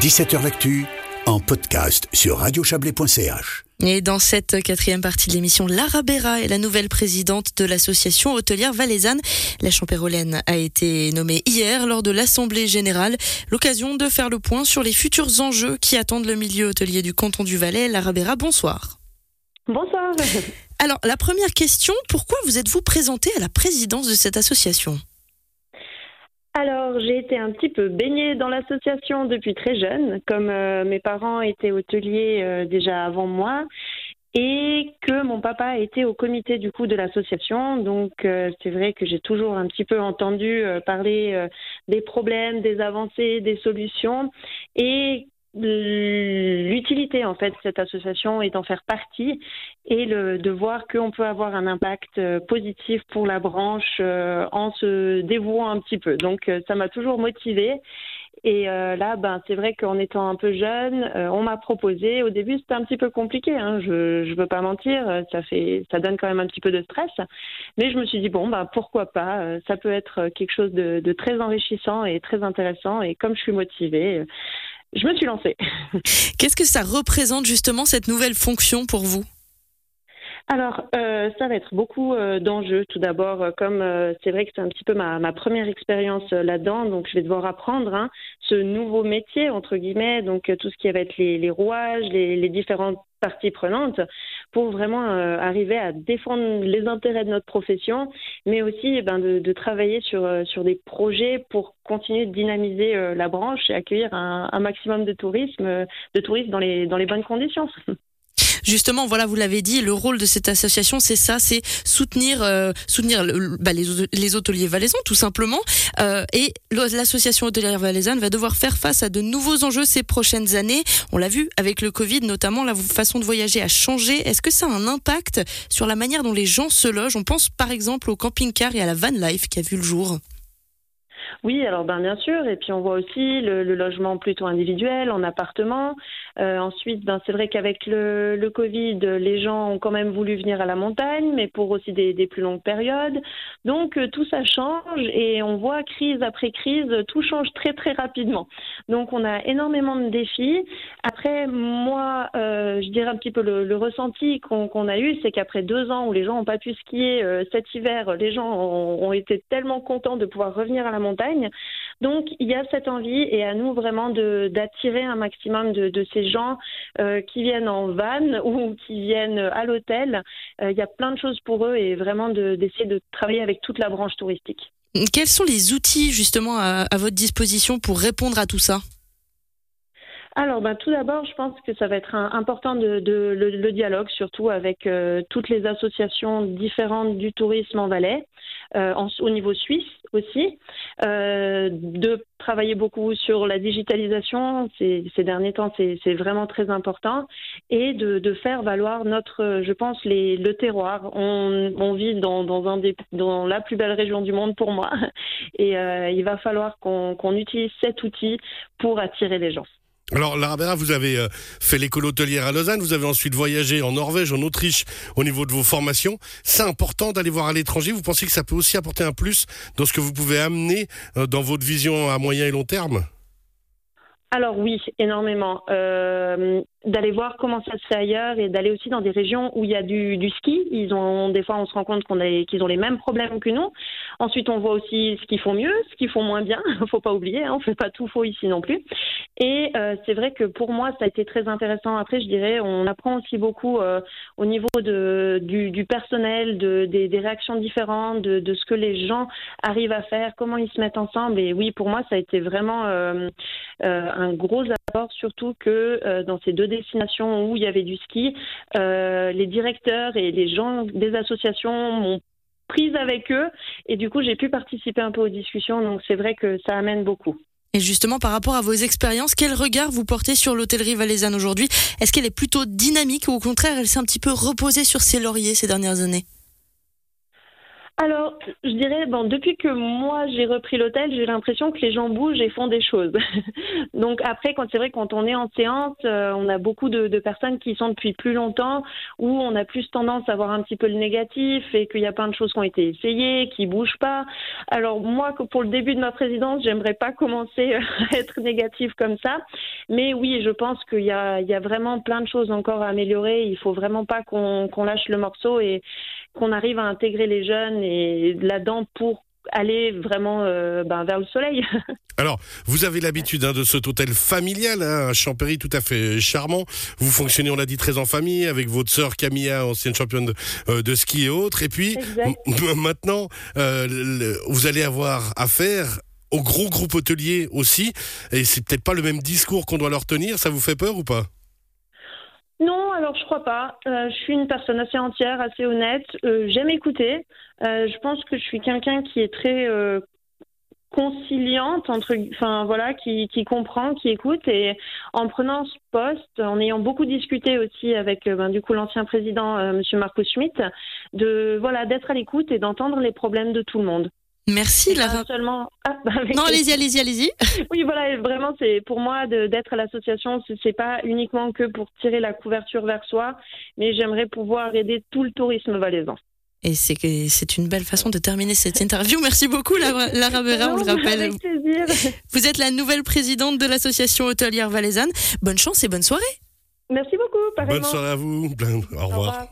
17h L'actu en podcast sur radiochablais.ch. Et dans cette quatrième partie de l'émission, Lara Béra est la nouvelle présidente de l'association hôtelière valaisanne. La Champérolaine a été nommée hier lors de l'Assemblée générale. L'occasion de faire le point sur les futurs enjeux qui attendent le milieu hôtelier du canton du Valais. Lara Béra, bonsoir. Bonsoir. Alors, la première question, pourquoi vous êtes-vous présentée à la présidence de cette association? Alors, j'ai été un petit peu baignée dans l'association depuis très jeune, comme euh, mes parents étaient hôteliers euh, déjà avant moi et que mon papa était au comité du coup de l'association. Donc euh, c'est vrai que j'ai toujours un petit peu entendu parler des problèmes, des avancées, des solutions et l'utilité en fait de cette association est d'en faire partie et le, de voir qu'on peut avoir un impact euh, positif pour la branche euh, en se dévouant un petit peu. Donc euh, ça m'a toujours motivée et là, ben, c'est vrai qu'en étant un peu jeune, on m'a proposé. Au début, c'était un petit peu compliqué. Hein, je ne veux pas mentir, ça fait, ça donne quand même un petit peu de stress. Mais je me suis dit bon, ben pourquoi pas Ça peut être quelque chose de, de, très enrichissant et très intéressant. Et comme je suis motivée, je me suis lancée. Qu'est-ce que ça représente justement cette nouvelle fonction pour vous? Alors, euh, ça va être beaucoup euh, d'enjeux. Tout d'abord, euh, comme c'est vrai que c'est un petit peu ma, première expérience là-dedans, donc je vais devoir apprendre hein, ce nouveau métier, entre guillemets, donc tout ce qui va être les, rouages, les, différentes parties prenantes, pour vraiment arriver à défendre les intérêts de notre profession, mais aussi eh ben, de, travailler sur, sur des projets pour continuer de dynamiser la branche et accueillir un, un maximum de tourisme, de touristes dans les, dans les bonnes conditions. Justement, voilà, vous l'avez dit, le rôle de cette association, c'est ça, c'est soutenir, euh, soutenir bah, les, les, hôteliers valaisans, tout simplement. Euh, et l'association hôtelière valaisanne va devoir faire face à de nouveaux enjeux ces prochaines années. On l'a vu avec le Covid, notamment la façon de voyager a changé. Est-ce que ça a un impact sur la manière dont les gens se logent? On pense par exemple au camping-car et à la van life qui a vu le jour. Oui, alors ben, bien sûr. Et puis on voit aussi le, logement plutôt individuel, en appartement. Euh, ensuite, ben, c'est vrai qu'avec le, le, Covid, les gens ont quand même voulu venir à la montagne, mais pour aussi des, des plus longues périodes. Donc euh, tout ça change et on voit crise après crise, tout change très très rapidement. Donc on a énormément de défis. Après, moi, euh, je dirais un petit peu le, le ressenti qu'on a eu, c'est qu'après deux ans où les gens n'ont pas pu skier euh, cet hiver, les gens ont, ont été tellement contents de pouvoir revenir à la montagne donc il y a cette envie et à nous vraiment d'attirer un maximum de, ces gens euh, qui viennent en van ou qui viennent à l'hôtel. Euh, il y a plein de choses pour eux et vraiment d'essayer de, travailler avec toute la branche touristique. Quels sont les outils justement à, votre disposition pour répondre à tout ça? Alors, ben, tout d'abord, je pense que ça va être important de, le, dialogue, surtout avec euh, toutes les associations différentes du tourisme en Valais, au niveau suisse aussi, euh, de travailler beaucoup sur la digitalisation ces, ces derniers temps, c'est vraiment très important, et de, de, faire valoir notre, je pense, les, le terroir. On, on vit dans, dans, un des, dans la plus belle région du monde pour moi, et euh, il va falloir qu'on utilise cet outil pour attirer les gens. Alors, Lara vous avez euh, fait l'école hôtelière à Lausanne, vous avez ensuite voyagé en Norvège, en Autriche, au niveau de vos formations. C'est important d'aller voir à l'étranger. Vous pensez que ça peut aussi apporter un plus dans ce que vous pouvez amener euh, dans votre vision à moyen et long terme? Alors oui, énormément. Euh, d'aller voir comment ça se fait ailleurs et d'aller aussi dans des régions où il y a du, ski. Ils ont des fois on se rend compte qu'ils ont les mêmes problèmes que nous. Ensuite on voit aussi ce qu'ils font mieux, ce qu'ils font moins bien. faut pas oublier, hein, on fait pas tout faux ici non plus. Et euh, c'est vrai que pour moi ça a été très intéressant. Après je dirais on apprend aussi beaucoup euh, au niveau de du, du personnel, de des, des réactions différentes, de, de, ce que les gens arrivent à faire, comment ils se mettent ensemble. Et oui pour moi ça a été vraiment euh, euh un gros apport, surtout que dans ces deux destinations où il y avait du ski, euh, les directeurs et les gens des associations m'ont prise avec eux et du coup j'ai pu participer un peu aux discussions donc c'est vrai que ça amène beaucoup. Et justement, par rapport à vos expériences, quel regard vous portez sur l'hôtellerie valaisanne aujourd'hui? Est-ce qu'elle est plutôt dynamique ou au contraire, elle s'est un petit peu reposée sur ses lauriers ces dernières années? Alors, je dirais, bon, depuis que moi j'ai repris l'hôtel, j'ai l'impression que les gens bougent et font des choses. Donc après, quand c'est vrai, quand on est en séance, euh, on a beaucoup de, personnes qui sont depuis plus longtemps, où on a plus tendance à voir un petit peu le négatif et qu'il y a plein de choses qui ont été essayées, qui bougent pas. Alors moi, pour le début de ma présidence, j'aimerais pas commencer à être négatif comme ça, mais oui, je pense qu'il y a, vraiment plein de choses encore à améliorer. Il faut vraiment pas qu'on lâche le morceau et qu'on arrive à intégrer les jeunes là-dedans pour aller vraiment euh, ben, vers le soleil. Alors, vous avez l'habitude hein, de cet hôtel familial, hein, un Champéry tout à fait charmant. Vous fonctionnez, on l'a dit, très en famille, avec votre sœur Camilla, ancienne championne de, euh, de ski et autres. Et puis, maintenant, euh, vous allez avoir affaire au gros groupe hôtelier aussi. Et c'est peut-être pas le même discours qu'on doit leur tenir. Ça vous fait peur ou pas? Alors je crois pas. Euh, je suis une personne assez entière, assez honnête. Euh, J'aime écouter. Euh, je pense que je suis quelqu'un qui est très conciliante entre, enfin voilà, qui, comprend, qui écoute. Et en prenant ce poste, en ayant beaucoup discuté aussi avec, ben, du coup, l'ancien président, euh, Monsieur Marcus Schmitt, voilà, d'être à l'écoute et d'entendre les problèmes de tout le monde. Merci Lara. Seulement... Ah, bah, non, allez-y, allez-y, allez-y. oui, voilà, vraiment, c'est pour moi d'être à l'association, c'est pas uniquement que pour tirer la couverture vers soi, mais j'aimerais pouvoir aider tout le tourisme valaisan. Et c'est une belle façon de terminer cette interview. Merci beaucoup, Lara, Lara Béra, on le rappelle. Avec plaisir. Vous êtes la nouvelle présidente de l'association hôtelière valaisanne. Bonne chance et bonne soirée. Merci beaucoup. Pareillement. Bonne soirée à vous. Au revoir. Au revoir.